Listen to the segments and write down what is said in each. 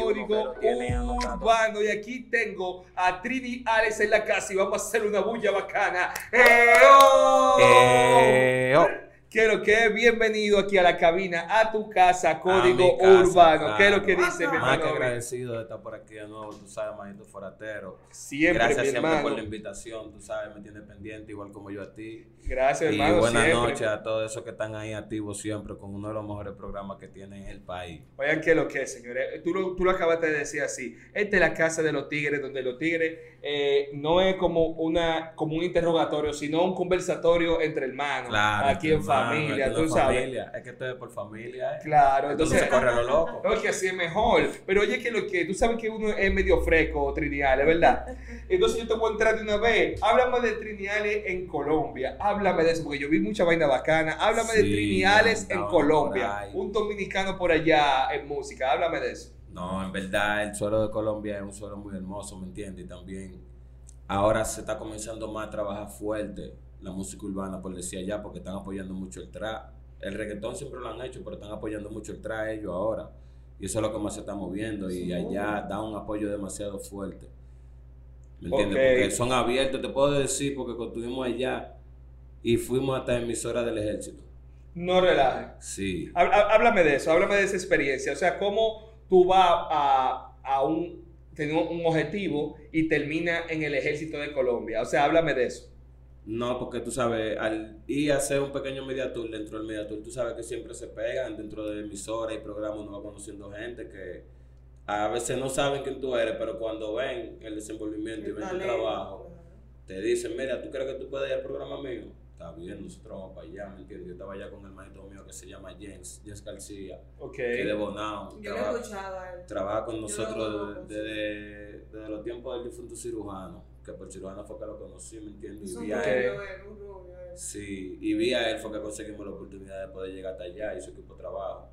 Código Urbano. Y aquí tengo a Trini Alex en la casa y vamos a hacer una bulla bacana. ¡Eo! ¡Eo! Quiero que bienvenido aquí a la cabina, a tu casa, Código Urbano. ¿Qué es lo que dice mi hermano? Más que agradecido de estar por aquí de nuevo, tú sabes, manito foratero. Siempre, Gracias mi siempre hermano. por la invitación, tú sabes, me tienes pendiente igual como yo a ti. Gracias, Y hermano. buenas siempre. noches a todos esos que están ahí activos siempre con uno de los mejores programas que tiene el país. Oigan, ¿qué es lo que es, señores? Tú lo, tú lo acabaste de decir así. Esta es la casa de los tigres, donde los tigres eh, no es como, una, como un interrogatorio, sino un conversatorio entre hermanos. Claro, aquí en hermano, familia, esto tú no es sabes. familia, Es que esto es por familia, ¿eh? Claro, Entonces entonces. se corre lo loco. No, es que así es mejor. Pero oye, que lo que tú sabes que uno es medio fresco, Triniales, ¿verdad? Entonces yo te voy a entrar de una vez. Háblame de Triniales en Colombia. Háblame de eso, porque yo vi mucha vaina bacana. Háblame de Triniales en Colombia. Un dominicano por allá en música. Háblame de eso. No, en verdad el suelo de Colombia es un suelo muy hermoso, ¿me entiendes? Y también ahora se está comenzando más a trabajar fuerte la música urbana, por decir allá, porque están apoyando mucho el trap. El reggaetón siempre lo han hecho, pero están apoyando mucho el trap ellos ahora. Y eso es lo que más se está moviendo. Y allá da un apoyo demasiado fuerte. ¿Me entiendes? Porque son abiertos, te puedo decir, porque estuvimos allá y fuimos hasta emisora del ejército. No relajes. Sí. Há- há- Háblame de eso, háblame de esa experiencia. O sea, cómo tú vas a, a un, tener un objetivo y termina en el ejército de Colombia. O sea, háblame de eso. No, porque tú sabes, al ir a hacer un pequeño media tour dentro del media tour, tú sabes que siempre se pegan dentro de emisoras y programas, uno va conociendo gente que a veces no saben quién tú eres, pero cuando ven el desenvolvimiento y ven tu trabajo, te dicen, mira, ¿tú crees que tú puedes ir al programa mío? Está bien, nosotros vamos para allá, ¿me entiendes? Yo estaba allá con el maestro mío que se llama Jens, Jens García, que es de Bonao, Yo lo he trabaja, escuchado a él. trabaja con lo nosotros desde- desde los tiempos del difunto cirujano, que por cirujano fue que lo conocí, ¿me entiendes? Es Y vi a él. Sí, y vi a él fue que conseguimos la oportunidad de poder llegar hasta allá y su equipo de trabajo.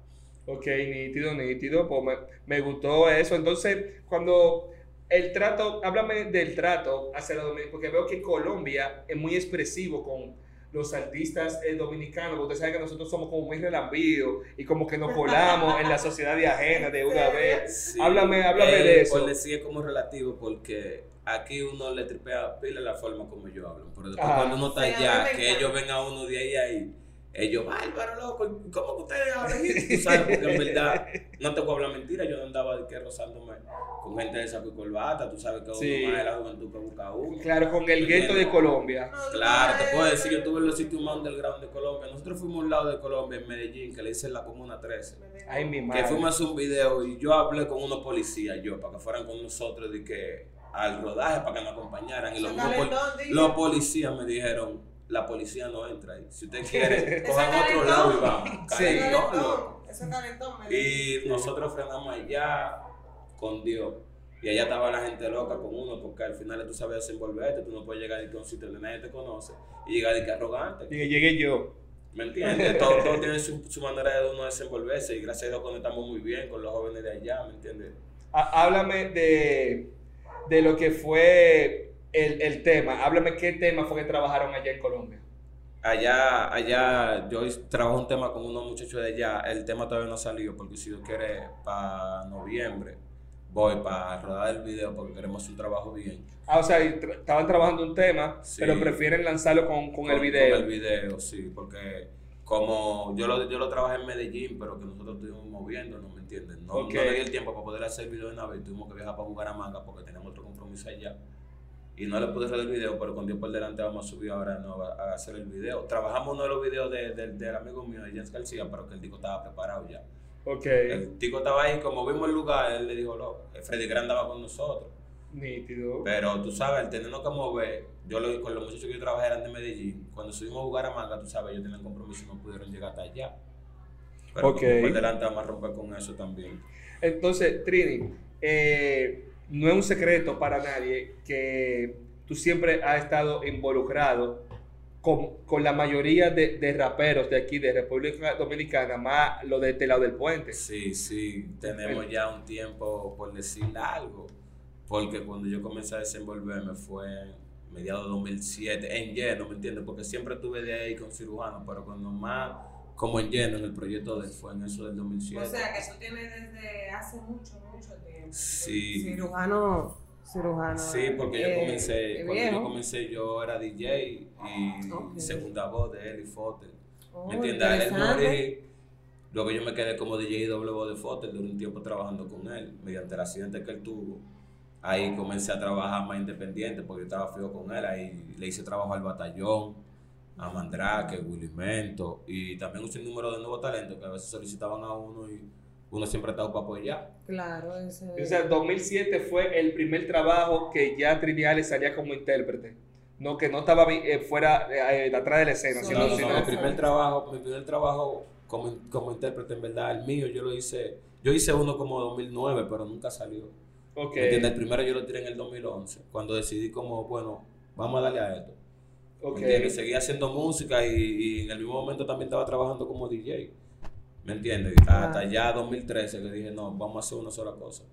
Ok, nítido, nítido. Pues me, me gustó eso. Entonces, cuando el trato, háblame del trato hacia la Dominicana, porque veo que Colombia es muy expresivo con los artistas eh, dominicanos. porque Usted sabe que nosotros somos como muy relambidos y como que nos colamos en la sociedad de ajena de una vez. Sí, Háblame- háblame eh, de eso. Por decir es como relativo porque aquí uno le tripea pila la forma como ellos hablan. Pero después cuando uno está allá, que ellos ven a uno de ahí a ahí, ellos, bárbaro, loco, ¿cómo que ustedes hablan? Tú sabes, porque en verdad, no te puedo hablar mentira, yo no andaba de que rozándome con gente de saco y corbata, tú sabes que uno Sí. más de la juventud que busca uno. Claro, con el gueto de Colombia. Claro, te puedo decir, yo estuve en los sitios más underground de Colombia. Nosotros fuimos a un lado de Colombia, en Medellín, que le dicen la Comuna 13. Ay, mi Que fuimos a hacer un video y yo hablé con unos policías, yo, para que fueran con nosotros de que al rodaje, para que nos acompañaran. Y los, dile. los policías me dijeron, la policía no entra ahí. Si usted quiere, cojan otro lado y vamos. Sí. Calentón, me Y nosotros frenamos allá con Dios. Y allá estaba la gente loca con uno, porque al final tú sabes desenvolverte, tú no puedes llegar y que a un sitio donde nadie te conoce y llegar y que arrogante. Y que llegué yo. ¿Me entiendes? Todo, todo tiene su, su manera de uno desenvolverse y gracias a Dios conectamos muy bien con los jóvenes de allá, ¿me entiendes? Há- Háblame de, de lo que fue el, el tema. Háblame qué tema fue que trabajaron allá en Colombia. Allá, allá, yo trabajo un tema con unos muchachos de allá, el tema todavía no ha salido porque si Dios quiere, para noviembre voy para rodar el video porque queremos hacer un trabajo bien. Ah, o sea, estaban trabajando un tema, Sí. pero prefieren lanzarlo con, con el video. Con el video, sí, porque como yo lo, yo lo trabajé en Medellín, pero que nosotros estuvimos moviéndonos, ¿me entiendes? No, no le di el tiempo para poder hacer el video de una vez, tuvimos que viajar para Bucaramanga porque teníamos otro compromiso allá. Y no le pude hacer el video, pero con Dios por delante vamos a subir ahora no, a, a hacer el video. Trabajamos uno de los videos de- de- del amigo mío, de Jens García, pero que el tico estaba preparado ya. Ok, El tico estaba ahí, como vimos el lugar, él le dijo, no, Freddy Gran andaba con nosotros. nítido. Pero tú sabes, el tenernos que mover, yo lo, con los muchachos que yo trabajé eran de Medellín. Cuando subimos a jugar a Manga, tú sabes, ellos tenían compromiso y no pudieron llegar hasta allá. Pero por delante vamos a romper con eso también. Entonces, Trini, eh, no es un secreto para nadie que tú siempre has estado involucrado con, con la mayoría de, de raperos de aquí, de República Dominicana, más lo de este lado del puente. Sí, sí, tenemos ya un tiempo por decir algo. Porque cuando yo comencé a desenvolverme fue mediados de 2007, en lleno, ¿me entiendes? Porque siempre estuve de ahí con cirujanos, pero cuando más como en lleno en el proyecto de él, fue en eso del 2007. O sea, que tú tienes desde hace mucho, mucho tiempo. Sí. Cirujano, cirujano. Sí, porque yo eh, comencé, cuando yo comencé yo era DJ y segunda voz de él y Fotel. Oh, ¿Me entiendes? A él morí. Luego yo me quedé como DJ y doble voz de Fotel durante un tiempo trabajando con él, mediante el accidente que él tuvo. Ahí comencé a trabajar más independiente porque yo estaba fijo con él. Ahí le hice trabajo al batallón, a Mandrake, Willy Mento y también un número de nuevos talentos que a veces solicitaban a uno y uno siempre estaba para apoyar. Claro, ese. O sea, 2007 fue el primer trabajo que ya Trinidad salía como intérprete. No, que no estaba eh, fuera eh, de atrás de la escena. Sí, sino- No, no, sino- no, mi primer trabajo, mi primer trabajo como, como intérprete, en verdad, el mío, yo lo hice, yo hice uno como 2009, pero nunca salió. Ok. ¿Me entiendes? El primero yo lo tiré en el 2011, cuando decidí como, bueno, vamos a darle a esto. ¿Me ok. entiendes? Seguí haciendo música y, y en el mismo momento también estaba trabajando como DJ. ¿Me entiendes? Hasta ya 2013 que dije, no, vamos a hacer una sola cosa.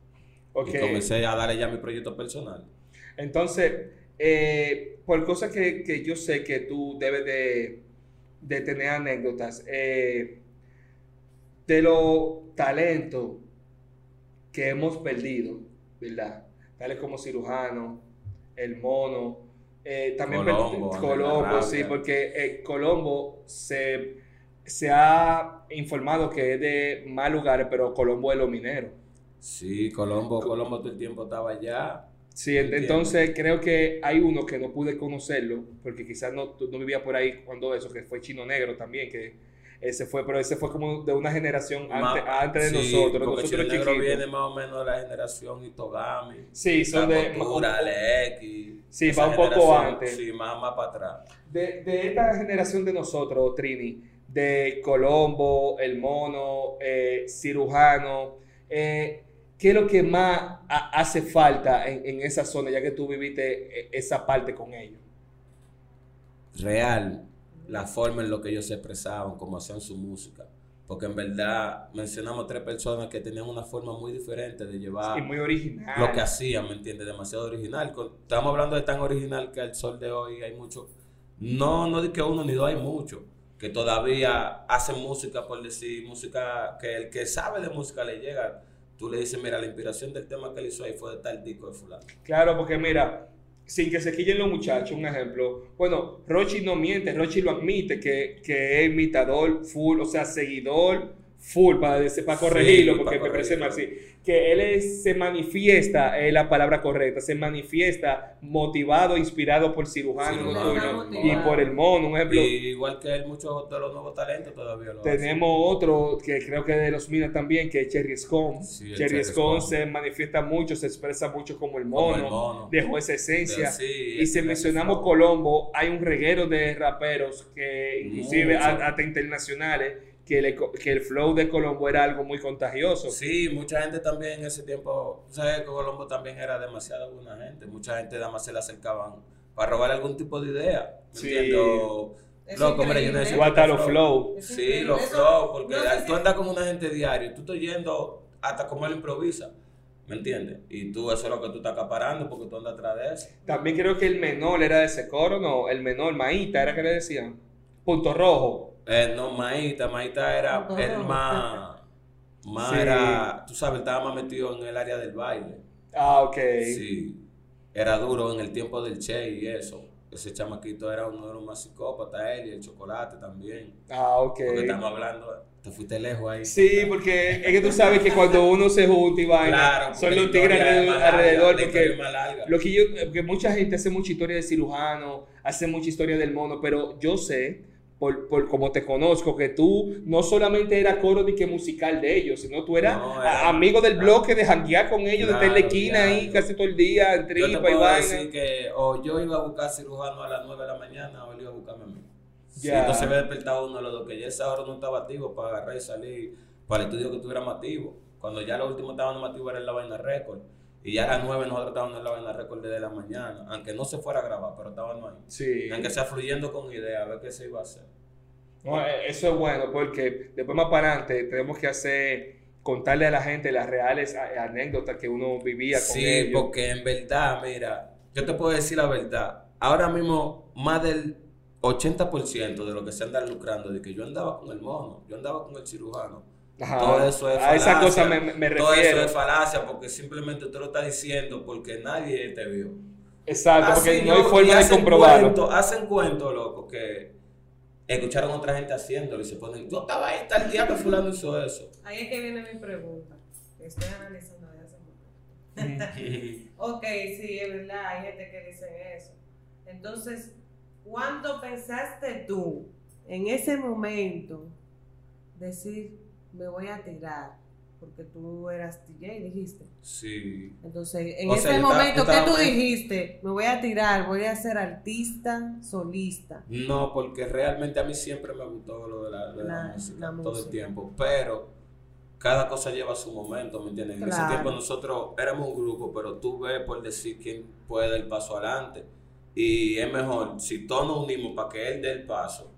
Y comencé a darle ya mi proyecto personal. Entonces, eh, por cosas que, que yo sé que tú debes de, de tener anécdotas, eh, de los talentos que hemos perdido, ¿verdad? Tales como cirujano, el mono, eh, también Colombo, sí, porque eh, Colombo se, se ha informado que es de mal lugar, pero Colombo es lo minero. Sí, Colombo, Colombo todo el tiempo estaba allá. Sí, entonces creo que hay uno que no pude conocerlo, porque quizás no, no vivía por ahí cuando eso, que fue Chino Negro también, que ese fue, pero ese fue como de una generación antes, Ma- antes de sí, nosotros, porque nosotros Chino Negro viene más o menos de la generación Itogami. Sí, son de, Cultura. Sí, esa va un poco antes. Sí, más, más para atrás. de, de esta generación de nosotros, Trini, de Colombo, El Mono, eh, Cirujano, eh, ¿qué es lo que más ha- hace falta en, en esa zona, ya que tú viviste eh, esa parte con ellos? Real, la forma en lo que ellos se expresaban, cómo hacían su música. Porque en verdad mencionamos tres personas que tenían una forma muy diferente de llevar Y muy original. lo que hacían, ¿me entiendes? Demasiado original. Estamos hablando de tan original que al sol de hoy hay mucho. No, no di que uno ni dos, hay mucho. Que todavía hacen música, por decir, música que el que sabe de música le llega. Tú le dices, mira, la inspiración del tema que él hizo ahí fue de tal disco de fulano. Claro, porque mira, sin que se quillen los muchachos, un ejemplo. Bueno, Rochi no miente, Rochi lo admite que, que es imitador full, o sea, seguidor full, para, para Sí, corregirlo, porque para me parece mal, sí. Que él es- se manifiesta, es la palabra correcta, se manifiesta motivado, inspirado por cirujano, Cirujano, tuyo, y por el mono, un ejemplo. Y igual que él, muchos de los nuevos talentos todavía lo hacen. Tenemos otro que creo que de los Minas también, que es Cherry Scone. Sí, Cherry Scone se manifiesta mucho, se expresa mucho como el Como mono, el mono. dejó esa esencia. Sí, y si mencionamos Colombo, hay un reguero de raperos que inclusive hasta internacionales, que, le co- que el flow de Colombo era algo muy contagioso. Sí, mucha gente también en ese tiempo, tú sabes que Colombo también era demasiado buena gente, mucha gente nada más se le acercaban para robar algún tipo de idea, ¿me Sí. entiendes? O, Es loco, mira, yo necesito Igual está los flow. Sí, los flow, porque no sé tú andas con una gente diario y tú estás yendo hasta como él improvisa, ¿me entiendes? Y tú eso es lo que tú estás acaparando porque tú andas atrás de eso. También creo que el menor era de ese coro, no, el menor, Maíta, era que le decían. Punto rojo. Eh, no, Maíta, Maíta era No. el más, más Sí. era, tú sabes, estaba más metido en el área del baile. Ah, ok. Sí, era duro en el tiempo del Che y eso. Ese chamaquito era uno de los más psicópatas, él y el chocolate también. Ah, ok. Porque estamos hablando, te fuiste lejos ahí. Sí, porque es que tú sabes que cuando uno se junta y vaina, Claro, son los tigres alrededor, alrededor, porque más larga. Lo que yo, porque mucha gente hace mucha historia de cirujano, hace mucha historia del mono, pero yo sé, por, por como te conozco, que tú no solamente eras coro de que musical de ellos, sino tú eras No, era- amigo del claro. bloque, de janguear con ellos, de estar en la Claro, esquina ya, ahí casi todo el día, en Yo te tripa y vaina. que o yo iba a buscar cirujano a las 9 de la mañana o él iba a buscarme a mí. Sí, Ya. entonces me despertado uno de los dos que ya esa hora no estaba activo para agarrar y salir para el estudio que estuviera más activo. Cuando ya los últimos estaban más activos era la vaina récord. Y ya a las 9 nosotros estábamos en la vaina récord desde la mañana. Aunque no se fuera a grabar, pero estábamos ahí. Sí. Aunque sea fluyendo con ideas, a ver qué se iba a hacer. No, eh, eso es bueno porque después más para adelante tenemos que hacer, contarle a la gente las reales anécdotas que uno vivía con Sí, ellos. porque en verdad, mira, yo te puedo decir la verdad. Ahora mismo, más del 80% de lo que se anda lucrando, de que yo andaba con el mono, yo andaba con el cirujano. Ajá. Todo eso es A esa falacia. cosa me, me Todo eso es falacia porque simplemente tú lo estás diciendo porque nadie te vio. Exacto, porque Así no hay forma de comprobarlo. cuento- hacen cuento, loco, que escucharon a otra gente haciéndolo y se ponen, yo estaba ahí tal día que fulano hizo eso. Ahí es que viene mi pregunta. Estoy analizando de hace mucho. Ok, sí, es verdad, hay gente que dice eso. Entonces, ¿cuándo pensaste tú en ese momento decir, me voy a tirar? Porque tú eras DJ, dijiste. sí. Entonces, en O ese sea, yo estaba- momento, ¿qué tú dijiste? Me voy a tirar, voy a ser artista, solista. No, porque realmente a mí siempre me gustó lo de la, de la La- música, la todo el tiempo, pero cada cosa lleva su momento, ¿me entiendes? En ese tiempo nosotros éramos un grupo, pero tú ves por decir quién puede dar el paso adelante. Y es mejor si todos nos unimos para que él dé el paso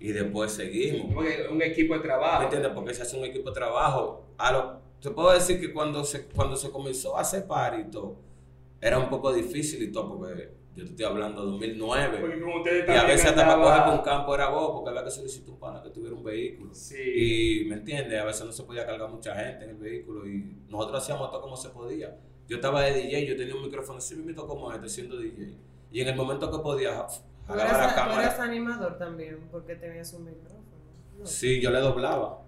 y después seguimos. Un equipo de ¿Me trabajo. entiendes? Porque se hace un equipo de trabajo. A lo, te puedo decir que cuando se, cuando se comenzó a hacer par y todo, era un poco difícil y todo, porque yo te estoy hablando de 2009. Porque como ustedes Y a veces hasta para coger por un campo era vos, porque había que solicitar un pana que tuviera un vehículo. Sí. Y, ¿me entiendes? A veces no se podía cargar mucha gente en el vehículo y nosotros hacíamos todo como se podía. Yo estaba de DJ, yo tenía un micrófono así mismo como este, siendo DJ. Y en el momento que podía, Tú eras, la tú eras cámara. animador también, porque tenías un micrófono. ¿no? Sí, yo le doblaba.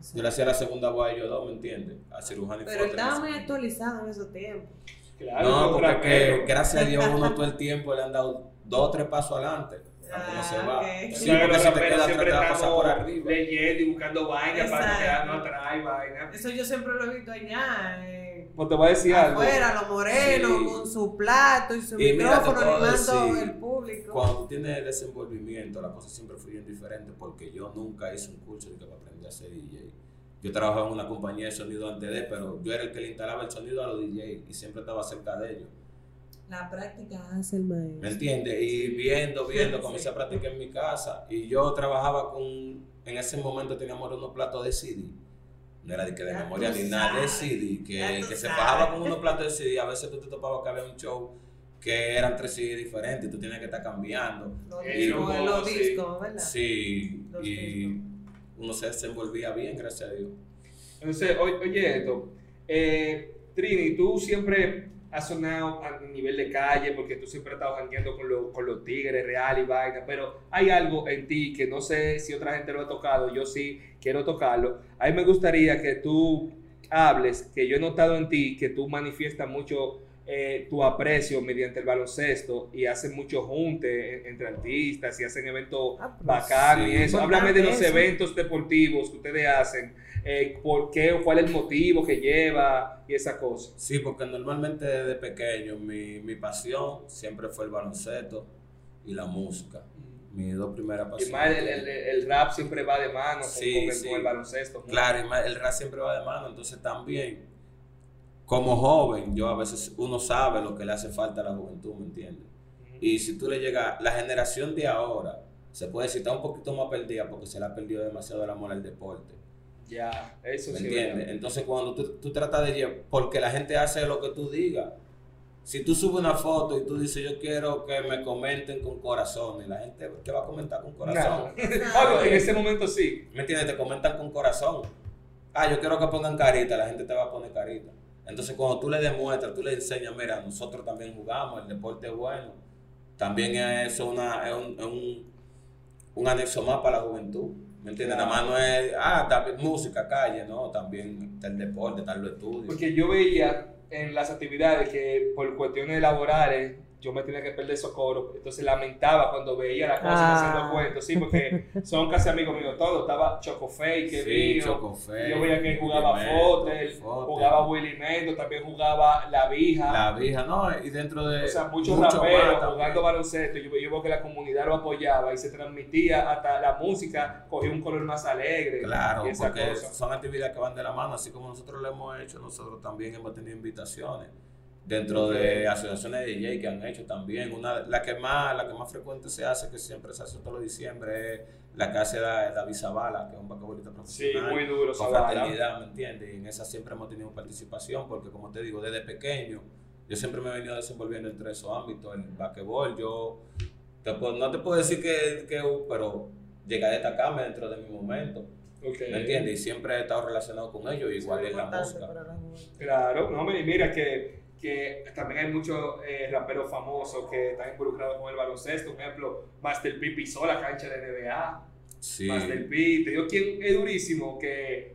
Sea, Yo le hacía la segunda voz a ellos dos, ¿me entiendes? A cirujano y Pero estaba muy actualizado en esos tiempos. Claro, No, porque que, gracias a Dios uno todo el tiempo le han dado dos o tres pasos adelante. Ah, se va. ok. Sí, Claro, porque si te atrás siempre te va a pasar por estamos arriba. leyendo y buscando vainas para no quedarnos atrás y vainas. Eso yo siempre lo he visto allá. eh, Pues te voy a decir algo. afuera, los morenos, Sí. con su plato y su Y micrófono animando el público. Cuando tú tienes desenvolvimiento, las cosas siempre fluyen diferente porque yo nunca hice un curso de que para aprender a ser DJ. Yo trabajaba en una compañía de sonido antes de, pero yo era el que le instalaba el sonido a los DJ y siempre estaba cerca de ellos. La práctica hace el ¿Me maestro. entiendes? Y viendo, viendo, Sí. comencé a practicar en mi casa. Y yo trabajaba con, en ese momento teníamos unos platos de CD. No era de que de Ya memoria ni nada de. CD. Que, que se bajaba con unos platos de CD. A veces tú te topabas que había un show que eran tres CD diferentes y tú tenías que estar cambiando. Los Eh, discos, los sí. discos, ¿verdad? Sí, Los y discos. uno se desenvolvía bien, gracias a Dios. Entonces, oye, oye esto. Eh, Trini, tú siempre has sonado a nivel de calle porque tú siempre has estado jangueando con, los- con los tigres real y vaina, pero hay algo en ti que no sé si otra gente lo ha tocado, yo sí quiero tocarlo. A mí me gustaría que tú hables, que yo he notado en ti que tú manifiestas mucho eh, tu aprecio mediante el baloncesto y hacen mucho junte en- entre artistas y hacen eventos Ah, pero bacán y eso. Háblame de los eventos deportivos que ustedes hacen, eh, por qué o cuál es el motivo que lleva y esa cosa. Sí, porque normalmente desde pequeño mi, mi pasión siempre fue el baloncesto y la música. Mis dos primeras Y pasiones. más el, el- el rap siempre va de mano con, Sí, con el, sí. con el baloncesto. Claro, y más- el rap siempre va de mano, entonces también, como joven, yo a veces uno sabe lo que le hace falta a la juventud, ¿me entiendes? Y si tú le llegas, la generación de ahora, se puede decir, está un poquito más perdida porque se le ha perdido demasiado el amor al deporte, Ya, eso ¿me sí. entiendes? Entonces cuando tú, tú tratas de llevar, porque la gente hace lo que tú digas, si tú subes una foto y tú dices, yo quiero que me comenten con corazón, y la gente te va a comentar con corazón. Nah. Obvio, en ese momento sí. ¿Me entiendes? Te comentan con corazón. Ah, yo quiero que pongan carita, la gente te va a poner carita. Entonces, cuando tú le demuestras, tú le enseñas, mira, nosotros también jugamos, el deporte es bueno. También es, eso una, es, un, es un, un anexo más para la juventud. ¿Me entiendes? Nada más no es, ah, también música, calle, no, también está el deporte, están los estudios. Porque yo veía en las actividades que por cuestiones laborales yo me tenía que perder socorro. Entonces lamentaba cuando veía las cosas Ah. haciendo cuentos, sí, porque son casi amigos míos todos. Estaba Chocofey, que Sí, vino. Chocofey, Yo veía que jugaba Fotel, jugaba Willy Mendo, también jugaba La Vija. La vieja, no, y dentro de. o sea, muchos mucho más raperos también. jugando baloncesto. Yo, yo veo que la comunidad lo apoyaba y se transmitía hasta la música, cogía un color más alegre. Claro, y esa porque cosa. son actividades que van de la mano, así como nosotros lo hemos hecho, nosotros también hemos tenido invitaciones dentro de asociaciones de DJ que han hecho también. Una, la que más, la que más frecuente se hace, que siempre se hace todos los diciembre, es la que hace Da- David Zavala, que es un basquetbolista Sí, profesional. muy duro, con fraternidad, ¿me entiendes? Y en esa siempre hemos tenido participación, porque como te digo, desde pequeño, yo siempre me he venido desenvolviendo entre esos ámbitos. El basquetbol, yo Te puedo- no te puedo decir que, que pero llegué a destacarme dentro de mi momento. Ok. ¿Me entiendes? Y siempre he estado relacionado con ellos, igual en la música. Claro, no, y mira que, que también hay muchos eh, raperos famosos que están involucrados con el baloncesto. Por ejemplo, Master P pisó la cancha de NBA. Sí. Master P, te digo quién es durísimo, que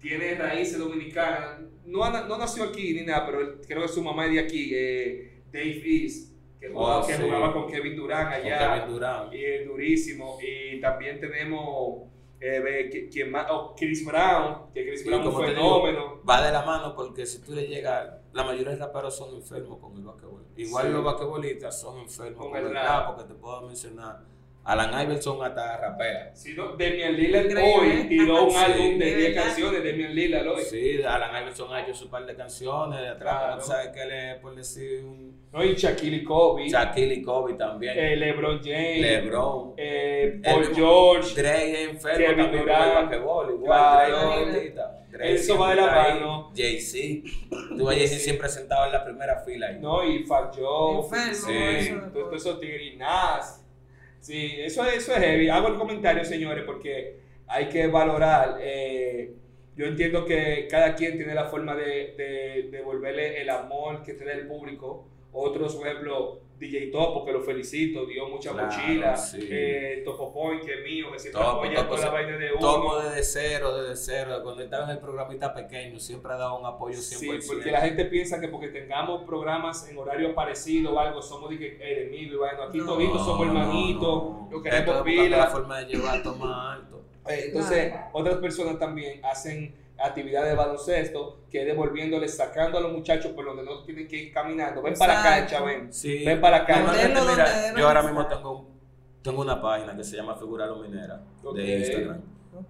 tiene raíces dominicanas. No, no nació aquí ni nada, pero creo que su mamá es de aquí, eh, Dave East, que, jugaba, Oh, que sí. jugaba con Kevin Durant Con allá. Kevin Durant. Y es durísimo. Y también tenemos eh, quien más, oh, Chris Brown, que Chris Brown es un fenómeno. Va de la mano porque si tú le llegas, la mayoría de raperos son enfermos con el basquetbol. Igual Sí. los basquetbolistas son enfermos Con con, el rap. porque te puedo mencionar. Alan Iverson hasta rapea. Si no, Damian Lillard Increíble. hoy tiró un Sí, álbum de de 10 verdad. canciones de Damian Lillard hoy. Sí, Alan Iverson ha hecho su par de canciones de atrás, Claro. sabes que él es, por decir, un ¿no? Y Shaquille Kobe, Shaquille y Kobe también. eh, LeBron James, LeBron. eh, Paul El- George. Dre es enfermo Kevin también con Durant. el basquetbol, igual Claro. Dre Eso va de la mano. Jay-Z. Tú ves Jay-Z siempre sentado en la primera fila ahí. No, y Fat Joe. Enfermo, Sí. eso de todo. esos tigres y Nas. Sí, eso, es- eso es heavy. Hago el comentario, señores, porque hay que valorar. eh, yo entiendo que cada quien tiene la forma de, de devolverle el amor que te da el público. Otros, por ejemplo, DJ Topo, que lo felicito, dio mucha Claro, mochila. sí. Eh, Topo Point, que es mío, que siempre Topo, apoya Topo toda la vaina de uno. Topo desde cero, desde cero. Cuando estaba en el programita pequeño, siempre ha dado un apoyo 100%. Sí, porque la gente piensa que porque tengamos programas en horario parecido o algo, somos de que enemigos y bueno, aquí No. toditos somos hermanitos, no. lo Esto queremos pila. la forma de llevar más alto. Eh, Entonces, otras personas también hacen actividades de baloncesto que es devolviéndoles, sacando a los muchachos por donde no tienen que ir caminando. Ven para la cancha, ven. Sí. Ven para la cancha. Mira, yo ahora mismo tengo, tengo una página que se llama Figura Luminera de Instagram.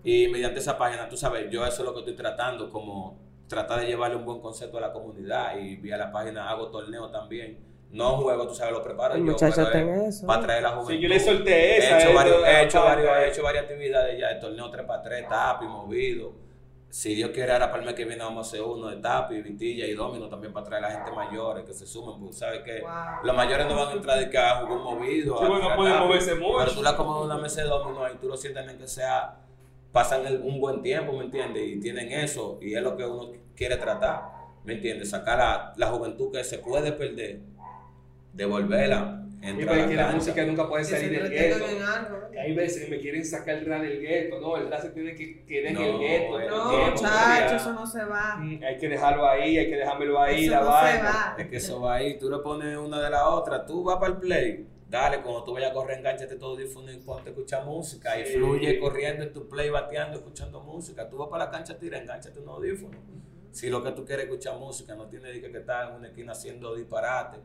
Y mediante esa página, tú sabes, yo eso es lo que estoy tratando, como tratar de llevarle un buen concepto a la comunidad y vía la página hago torneos también. No juego, tú sabes, lo preparo El yo, eso. para traer la juventud. Sí, yo le solté He esa. hecho, eh, varios, he, hecho varios- he hecho varias actividades ya, el torneo 3x3, tapi, movido. Si Dios quiere, ahora para el mes que viene vamos a hacer uno de tapi, vitilla y domino también para traer a la gente mayores que se sumen, porque sabes que Wow. los mayores no van a entrar de que a jugar un movido. Sí, a bueno, no tirar pueden tapi, moverse mucho. Pero tú la comes una mesa de domino y tú lo sientes en que sea, pasan el- un buen tiempo, ¿me entiendes? Y tienen eso, y es lo que uno quiere tratar, ¿me entiendes? Sacar la, la juventud que se puede perder, devolverla, Y entrar porque a que la música nunca puede salir del gueto. Hay veces que me quieren sacar el rap del gueto, no, el rap se tiene que quedar en el gueto. No, muchachos, eso no se va. Mm, Hay que dejarlo ahí, hay que dejármelo ahí, Eso la no se va. Es que eso va ahí, tú le pones una de la otra, tú vas para el play, dale, cuando tú vayas a correr, enganchate todo audífono y ponte a escuchar música y Sí. fluye corriendo en tu play, bateando, escuchando música. Tú vas para la cancha, tira, enganchate un audífono. Si lo que tú quieres es escuchar música, no tienes que, que estar en una esquina haciendo disparate,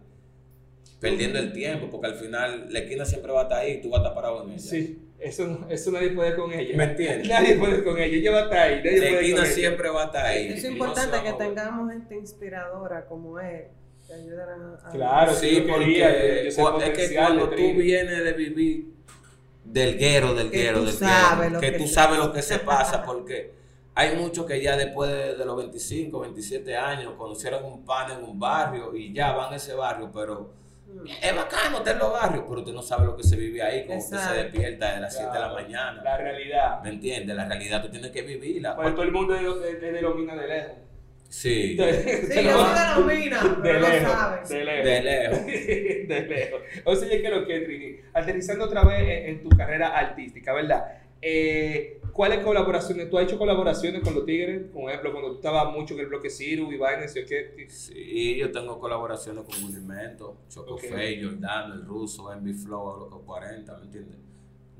perdiendo el tiempo, porque al final la esquina siempre va a estar ahí y tú vas a estar parado en ella. Sí, eso, eso nadie puede con ella. ¿Me entiendes? Nadie puede con ella, ella va a estar ahí. Nadie La puede esquina con ella. siempre va a estar ahí. Es no importante que tengamos gente inspiradora como él, que ayudaran a... Claro, Sí, yo porque quería, yo es que cuando de tú vienes de vivir del guero, del Que guero, tú del sabes guero, lo que, que tú se- sabes lo que se pasa, porque hay muchos que ya después de, de los 25, 27 años conocieron un pan en un barrio y ya van a ese barrio, pero. Es bacano estar en los barrios, pero usted no sabe lo que se vive ahí, como usted se despierta de las 7 de la Claro, mañana. La realidad. ¿Me entiendes? La realidad tú tienes que vivirla. Porque todo el mundo te te denomina de lejos. Sí, Sí, yo soy de De pero no lejos, saben. de lejos. de lejos. de lejos. O sea, ya que lo que, Trini, aterrizando otra vez en, en tu carrera artística, ¿verdad? Eh, ¿Cuáles colaboraciones? ¿Tú has hecho colaboraciones con los Tigres? Por ejemplo, cuando tú estabas mucho en el bloque Ciru y vainas, ¿sí? ¿qué? Sí, yo tengo colaboraciones con Movimiento, Choco. Fey, Jordano, El Ruso, Envy Flow, Loco 40, ¿me entiendes?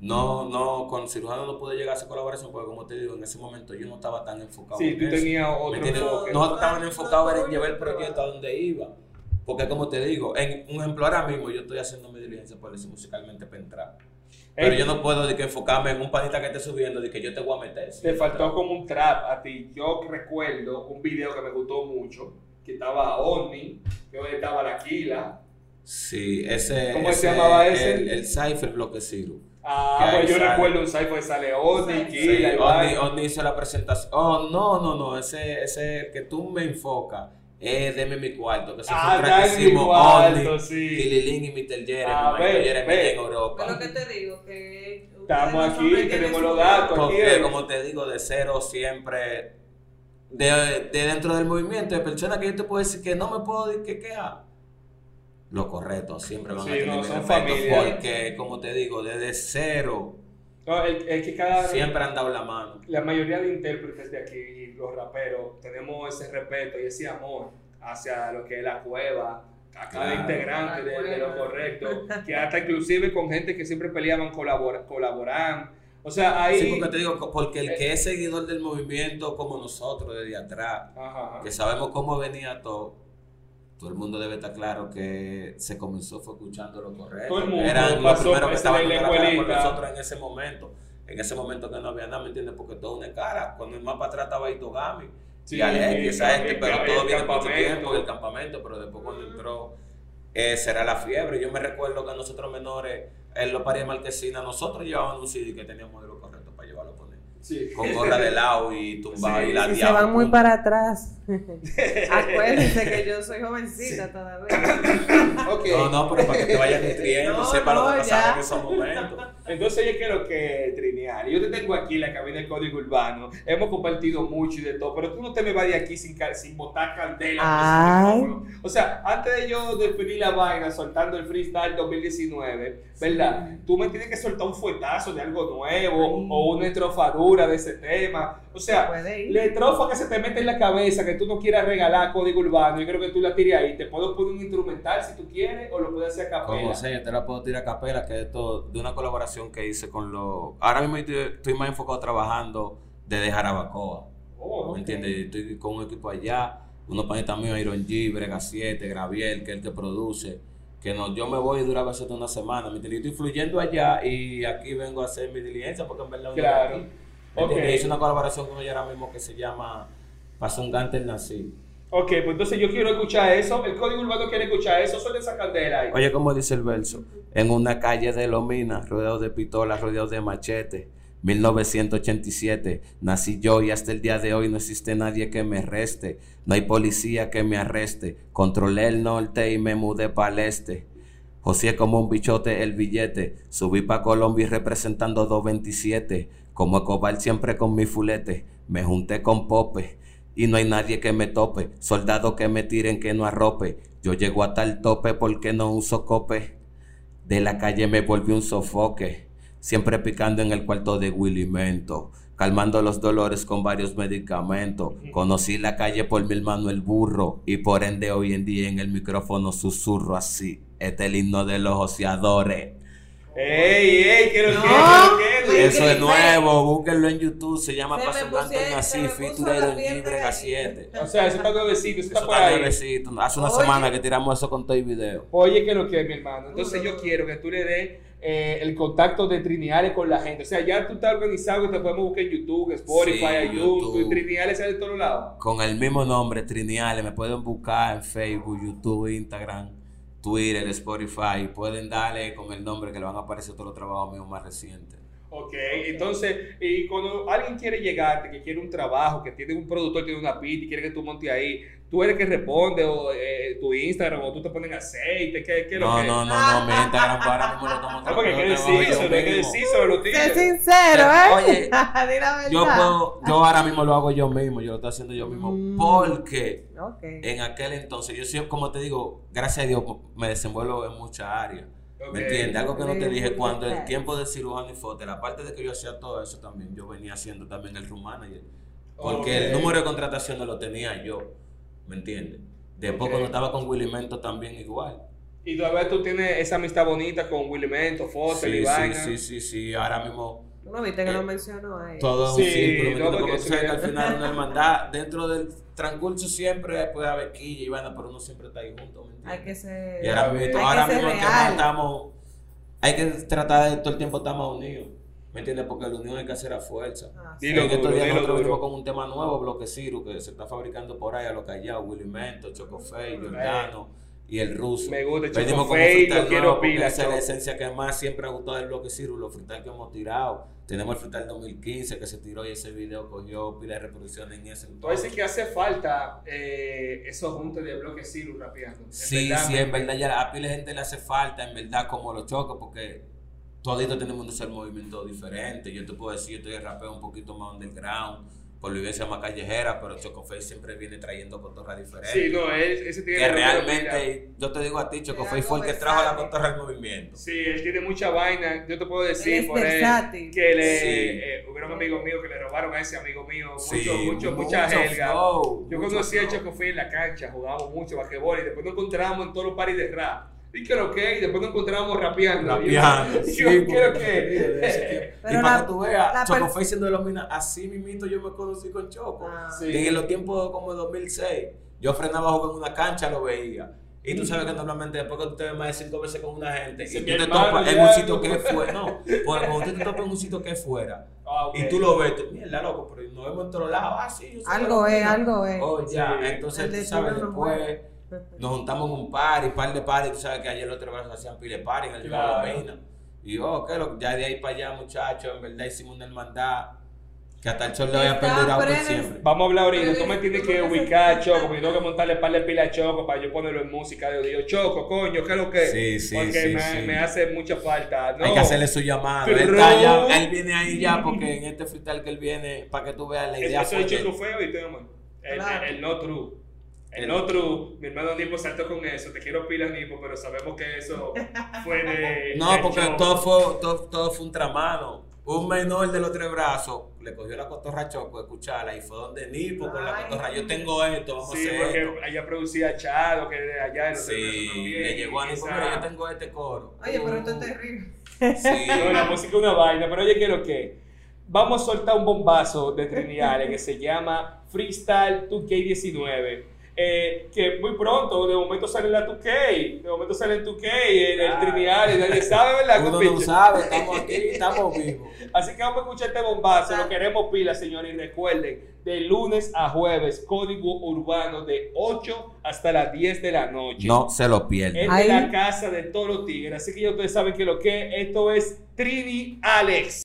No, no, con Cirujano no pude llegar a esa colaboración porque como te digo, en ese momento yo no estaba tan enfocado Sí, en tú tenías ¿Me otro enfoque. Nosotros estábamos enfocados en llevar el proyecto a donde iba. Porque como te digo, en un ejemplo ahora mismo yo estoy haciendo mi diligencia por decir musicalmente para entrar. Pero yo no puedo de que enfocarme en un panita que esté subiendo, de que yo te voy a meter. Te faltó como un trap a ti. Yo recuerdo un video que me gustó mucho, que estaba Omni, que estaba La Aquila. Sí, ese. ¿Cómo se llamaba ese? El, el Cypher Bloque Zero. Ah, pues yo sale. recuerdo un cypher que sale Omni, Sí, Aquila Sí, Oni. Oni hizo la presentación. Oh, no, no, no. Ese, ese que tú me enfocas Eh, deme mi cuarto, que eso Ah, fue un Only, sí. Kililin y Mr. Jeremy, Ah, Michael Jeremy en Europa. Pero que te digo que Estamos aquí, tenemos los datos. Porque, como te digo, de cero siempre, de, de dentro del movimiento, de personas que yo te puedo decir que no me puedo decir que queja. Lo correcto, siempre van Sí, a tener no, son. Porque, como te digo, desde cero No, el, el que cada siempre han dado la mano. la mayoría de intérpretes de aquí los raperos tenemos ese respeto y ese amor hacia lo que es la cueva, a cada Claro. integrante de, lo correcto, que hasta inclusive con gente que siempre peleaban colabora, colaboran. O sea, ahí... Sí, porque te digo, porque el que es seguidor del movimiento como nosotros desde atrás, Ajá. que sabemos cómo venía todo, todo el mundo debe estar claro que se comenzó fue escuchando lo correcto. Todo el mundo Eran los primeros que estaban la por escuelita. nosotros en ese momento. En ese momento que no había nada, ¿me entiendes? Porque todo una cara. Cuando el más para atrás estaba Itogami. Sí, y Alex, y esa gente, pero todo viene por campamento. tiempo, el campamento, pero después cuando entró, eh, será la fiebre. Yo me recuerdo que nosotros menores, en los pares de Marquesina, nosotros llevábamos un CD que teníamos de lo correcto para llevarlo a poner. Sí. Con gorra de lado y tumbado Sí, y la se van muy para atrás, acuérdense que yo soy jovencita todavía. No, no, pero para que te vayas nutriendo, No, sepa lo no, que pasaba en esos momentos. Entonces yo quiero que Trineal, yo te tengo aquí en la cabina del Código Urbano, hemos compartido mucho y de todo, pero tú no te me vas de aquí sin, sin botar candela. Ay. O sea, antes de yo despedir la vaina soltando el freestyle 2019, ¿verdad? Tú me tienes que soltar un fuetazo de algo nuevo Ay. o una estrofadura de ese tema. O sea, la estrofa que se te mete en la cabeza que tú no quieras regalar Código Urbano, yo creo que tú la tires ahí. Te puedo poner un instrumental si tú quieres o lo puedes hacer a capela. Como sea, yo te la puedo tirar a capela, que es esto de una colaboración que hice con los. Ahora mismo estoy, más enfocado trabajando desde Jarabacoa. Oh. ¿Me entiendes? Estoy con un equipo allá, unos panitas míos, Iron G, Brega 7, Graviel, que es el que produce. Que no, yo me voy y dura a veces una semana. ¿Me entiendes? Yo estoy fluyendo allá y aquí vengo a hacer mi diligencia porque en verdad Claro. aquí. ¿Me entiendes? Ok. Hice una colaboración con ella ahora mismo que se llama Pasó un Gante el Nací. Ok, pues entonces yo quiero escuchar eso. El código urbano quiere escuchar eso. Suelta esa candela ahí. Oye, como dice el verso, en una calle de Lomina, rodeado de pistolas, rodeado de machete. 1987, nací yo y hasta el día de hoy no existe nadie que me reste. No hay policía que me arreste. Controlé el norte y me mudé para el este. José como un bichote el billete. Subí para Colombia y representando 227. Como Escobar siempre con mi fulete. Me junté con Pope. Y no hay nadie que me tope. Soldado que me tiren que no arrope. Yo llego hasta el tope porque no uso cope. De la calle me volví un sofoque. Siempre picando en el cuarto de Willy Mento. Calmando los dolores con varios medicamentos. Conocí la calle por mi hermano el burro. Y por ende hoy en día en el micrófono susurro así. Este es el himno de los ociadores. ¡Ey, ey! ¿Qué lo No, que? ¿Qué lo que? Eso es que- nuevo, búsquenlo en YouTube, se llama Paso Blanco pusie- Así, feature de Brega gallina. 7. O sea, eso está nuevecito, eso está por está ahí. nuevecito. Hace una Oye. semana que tiramos eso con todo el video. Oye, ¿qué lo que, mi hermano? Entonces yo quiero que tú le des eh, el contacto de Triniales con la gente. O sea, ya tú estás organizado que te podemos buscar en YouTube, Spotify, Sí, YouTube. YouTube. Triniales sale de todos lados. Con el mismo nombre, Triniales, me pueden buscar en Facebook, YouTube, Instagram, Twitter, Spotify. Pueden darle con el nombre que le van a aparecer todos los trabajos míos más recientes. Ok, entonces, y cuando alguien quiere llegarte, que quiere un trabajo, que tiene un productor, tiene una pita y quiere que tú montes ahí, tú eres el que responde, o eh, tu Instagram, o tú te pones aceite, ¿qué, qué es lo No, que no, no, no, mi Instagram ahora mismo lo estamos No, porque hay que yo decírselo, hay que los Sé tigres. sincero, ¿eh? Oye, la. Yo puedo, yo ahora mismo lo hago yo mismo, yo lo estoy haciendo yo mismo, Mm. porque Ok. en aquel entonces, yo siempre, como te digo, gracias a Dios, me desenvuelvo en muchas áreas. ¿Me entiendes? Algo que no te dije, cuando el tiempo de cirujano y foto, aparte de que yo hacía todo eso también, yo venía haciendo también el room manager. Porque el Ok. número de contrataciones lo tenía yo, ¿me entiendes? Después Ok. cuando estaba con Willy Mento también igual. Y todavía tú tienes esa amistad bonita con Willy Mento, Foster y Sí, sí, vaina. sí, sí, sí, ahora mismo ¿Tú no viste que lo mencionó ahí? todo es Sí, un círculo, ¿me no, entiendes? porque Porque tú sabes que al final una hermandad, dentro del transcurso siempre puede haber quilla y vaina, pero uno siempre está ahí junto, ¿me entiendes? Hay que ser. Y ahora Hay mismo, que ahora ser mismo que estamos, hay que tratar de todo el tiempo estar más unidos, ¿me entiendes? Porque la unión hay que hacer a fuerza. Ah, Dilo estos días dilo nosotros venimos con un tema nuevo, Bloque Ciru, que se está fabricando por ahí a lo callado, Willy Mento, Chocofey, Giordano, y el ruso. Me gusta el Venimos Choco con un lo quiero pila, Esa es la esencia que más siempre ha gustado del bloque Ciro, los frutal que hemos tirado. Tenemos el frutal 2015 que se tiró y ese video cogió pila de reproducciones en ese Tú dices que hace falta eh, esos juntos de bloque Ciro rapeando. Sí, verdad, sí, en verdad ya a pila de gente le hace falta, en verdad, como los chocos, porque toditos tenemos que hacer movimientos diferentes. Yo te puedo decir, yo estoy rapeo un poquito más underground, por vivencia más callejera, pero Choco Face siempre viene trayendo cotorras diferentes. Sí, no, él, ese tiene que realmente, yo te digo a ti, Choco Es Face fue el que trajo la cotorra al movimiento. Sí, él tiene mucha vaina. Yo te puedo decir Él es por él que le Sí. eh, hubieron amigos míos que le robaron a ese amigo mío mucho, Sí, mucho, mucha flow, Yo conocí a. Choco Fey en la cancha, jugábamos mucho basquetbol y después nos encontrábamos en todos los paris de rap. Y lo que, y después nos encontrábamos rapeando. Rapeando, Y sí, yo, ¿qué lo porque- que? Pero y para la- que tú veas, Choco Face siendo de los minas, así mismito yo me conocí con Choco. Ah. Sí. Y en los tiempos como de 2006, yo frenaba a jugar en una cancha, lo veía. Y tú sabes que normalmente después que tú te ves más de cinco veces con una gente y "Mi tú te topas en ya". un sitio que es fuera, no, porque cuando tú te topas en un sitio que es fuera Ah, y tú lo ves, tú, mierda, loco, pero nos vemos en todos lados, ah, sí, yo soy Algo es, algo es. Oh, ya, Sí. entonces tú sabes, después nos juntamos un party, par de party, tú sabes que ayer los otros brazos hacían pile party en el Claro. Palomina. Y oh, que lo, ya de ahí para allá, muchachos, en verdad hicimos una hermandad que hasta el sol le había Está perdurado por siempre. Vamos a hablar ahorita. Tú me es- tienes que ubicar a Choco, porque tengo que montarle par de pila a Choco para yo ponerlo en música de oído. Choco, coño, ¿qué es lo que? Sí, sí, Porque sí, me, sí. me hace mucha falta. No. Hay que hacerle su llamado. Él, Pero- está ya- él viene ahí ya porque en este freestyle que él viene, para que tú veas la idea. Eso es de- Choco feo y tengo el, Claro. el, el no true. El true, mi hermano Nipo saltó con eso. Te quiero pilas, Nipo, pero sabemos que eso fue de. No, de porque todo fue, todo, todo fue un tramano. Un menor de los tres brazos le cogió la cotorra a Choco a escucharla y fue donde Nipo con la cotorra. Yo tengo esto, vamos Sí, a hacer esto. porque allá producía Chado, que de allá de los Sí, también. le llegó a Nipo, Esa- mira, yo tengo este coro. Oye, pero esto es terrible. Sí. No, la música es una vaina, pero oye, quiero que vamos a soltar un bombazo de Trinidad que se llama Freestyle 2K19. Eh, que muy pronto, de momento sale la 2K, de momento sale el 2K, el, el. Trinidad, nadie sabe, ¿verdad? Uno no sabe, estamos aquí, estamos vivos. Así que vamos a escuchar este bombazo, lo queremos pila, señores, y recuerden, de lunes a jueves, código urbano de 8 hasta las 10 de la noche. No se lo pierdan. Es de la casa de todos los tigres, así que ya ustedes saben que lo que es, esto es Trini Alex.